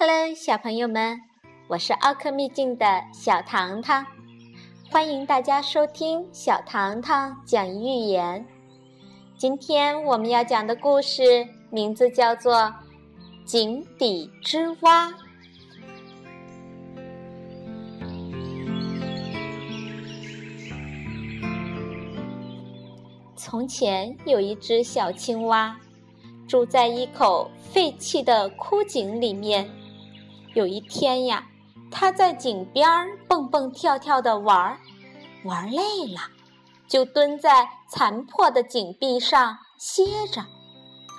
Hello，小朋友们，我是奥克秘境的小糖糖，欢迎大家收听小糖糖讲寓言。今天我们要讲的故事名字叫做《井底之蛙》。从前有一只小青蛙，住在一口废弃的枯井里面。有一天呀，他在井边蹦蹦跳跳的玩儿，玩累了，就蹲在残破的井壁上歇着，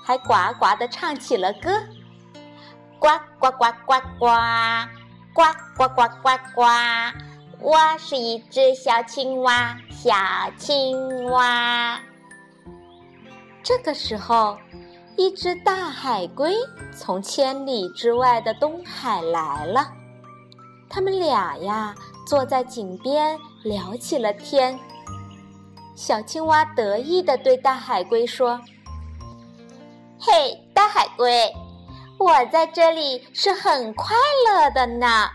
还呱呱地唱起了歌：呱呱呱呱呱，呱呱呱呱呱，我是一只小青蛙，小青蛙。这个时候。一只大海龟从千里之外的东海来了，他们俩呀坐在井边聊起了天。小青蛙得意地对大海龟说：“嘿，大海龟，我在这里是很快乐的呢。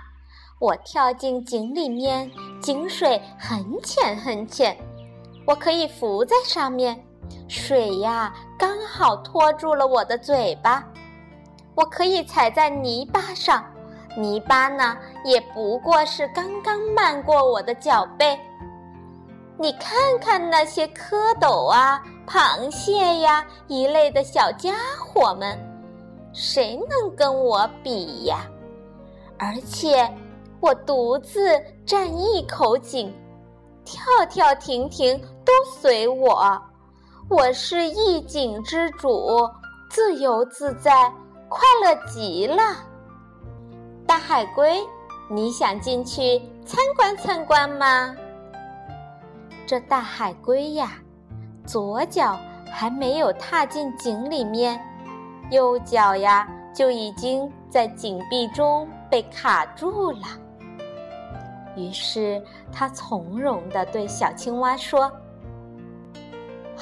我跳进井里面，井水很浅很浅，我可以浮在上面。”水呀，刚好托住了我的嘴巴，我可以踩在泥巴上，泥巴呢也不过是刚刚漫过我的脚背。你看看那些蝌蚪啊、螃蟹呀一类的小家伙们，谁能跟我比呀？而且我独自占一口井，跳跳停停都随我。我是一井之主，自由自在，快乐极了。大海龟，你想进去参观参观吗？这大海龟呀，左脚还没有踏进井里面，右脚呀就已经在井壁中被卡住了。于是，他从容地对小青蛙说。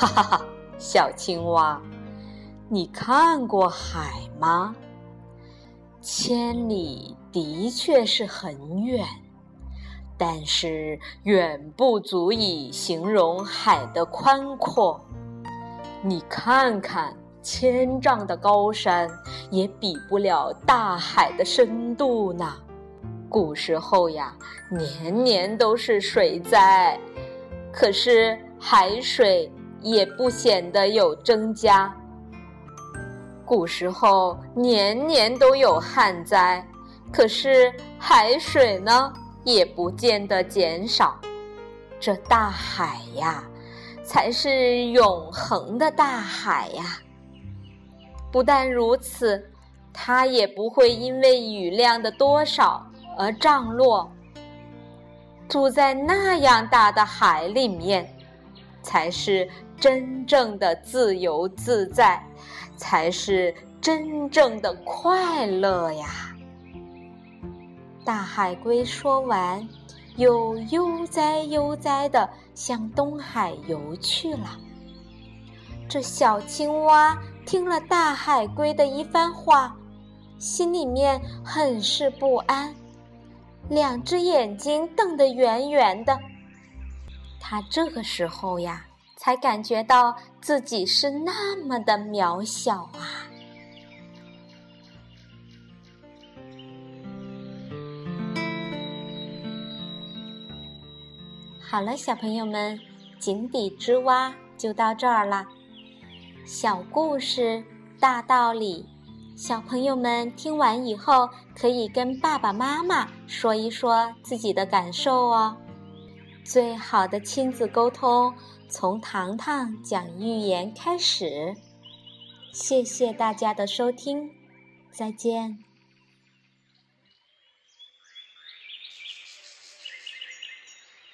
哈哈哈，小青蛙，你看过海吗？千里的确是很远，但是远不足以形容海的宽阔。你看看，千丈的高山也比不了大海的深度呢。古时候呀，年年都是水灾，可是海水。也不显得有增加。古时候年年都有旱灾，可是海水呢也不见得减少。这大海呀，才是永恒的大海呀！不但如此，它也不会因为雨量的多少而涨落。住在那样大的海里面。才是真正的自由自在，才是真正的快乐呀！大海龟说完，又悠哉悠哉地向东海游去了。这小青蛙听了大海龟的一番话，心里面很是不安，两只眼睛瞪得圆圆的。他这个时候呀，才感觉到自己是那么的渺小啊！好了，小朋友们，井底之蛙就到这儿了。小故事大道理，小朋友们听完以后，可以跟爸爸妈妈说一说自己的感受哦。最好的亲子沟通，从糖糖讲寓言开始。谢谢大家的收听，再见。